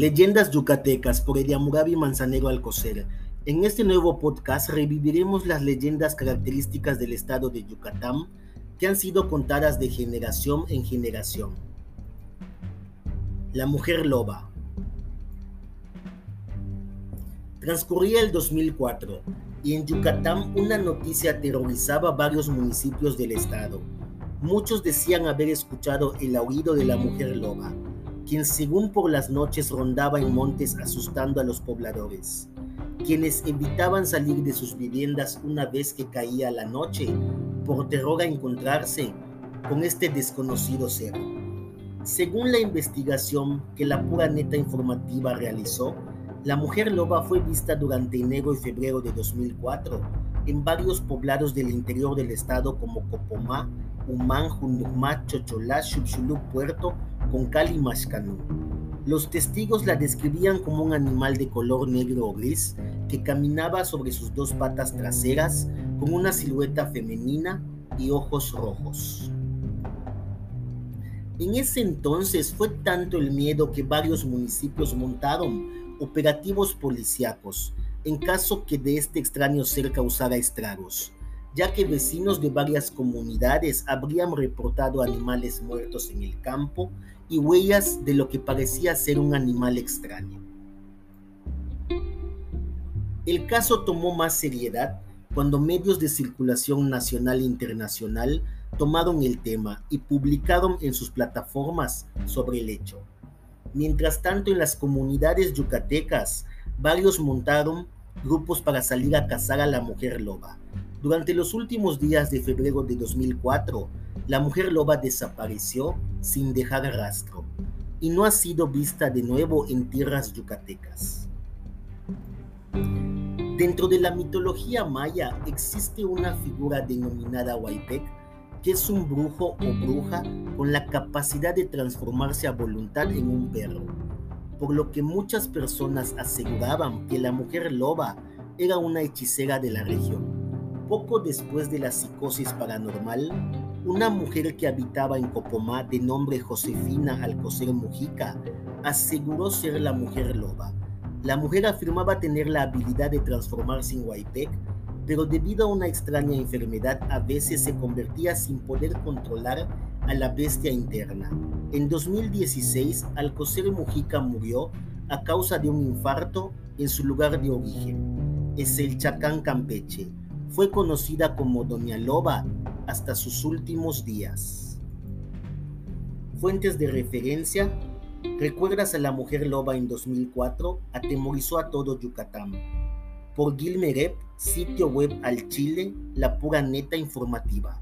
Leyendas yucatecas por Ediamurabi Manzanero Alcocer. En este nuevo podcast reviviremos las leyendas características del estado de Yucatán que han sido contadas de generación en generación. La mujer loba. Transcurría el 2004 y en Yucatán una noticia aterrorizaba varios municipios del estado. Muchos decían haber escuchado el aullido de la mujer loba quien según por las noches rondaba en montes asustando a los pobladores, quienes evitaban salir de sus viviendas una vez que caía la noche, por terror a encontrarse con este desconocido ser. Según la investigación que la pura neta informativa realizó, la mujer loba fue vista durante enero y febrero de 2004 en varios poblados del interior del estado como Copomá, Humán, Junucmá, Chocholá, Puerto, Concal y Mashcanú. Los testigos la describían como un animal de color negro o gris que caminaba sobre sus dos patas traseras con una silueta femenina y ojos rojos. En ese entonces fue tanto el miedo que varios municipios montaron operativos policíacos en caso que de este extraño ser causara estragos ya que vecinos de varias comunidades habrían reportado animales muertos en el campo y huellas de lo que parecía ser un animal extraño. El caso tomó más seriedad cuando medios de circulación nacional e internacional tomaron el tema y publicaron en sus plataformas sobre el hecho. Mientras tanto, en las comunidades yucatecas, varios montaron grupos para salir a cazar a la mujer loba, durante los últimos días de febrero de 2004, la mujer loba desapareció sin dejar rastro y no ha sido vista de nuevo en tierras yucatecas. Dentro de la mitología maya existe una figura denominada Huaypec, que es un brujo o bruja con la capacidad de transformarse a voluntad en un perro, por lo que muchas personas aseguraban que la mujer loba era una hechicera de la región. Poco después de la psicosis paranormal, una mujer que habitaba en Copomá de nombre Josefina Alcocer Mujica aseguró ser la mujer loba. La mujer afirmaba tener la habilidad de transformarse en Huaypec, pero debido a una extraña enfermedad a veces se convertía sin poder controlar a la bestia interna. En 2016, Alcocer Mujica murió a causa de un infarto en su lugar de origen. Es el Chacán Campeche fue conocida como Doña Loba hasta sus últimos días. Fuentes de referencia, ¿recuerdas a la mujer loba en 2004? Atemorizó a todo Yucatán. Por Gilmerep, sitio web al Chile, la pura neta informativa.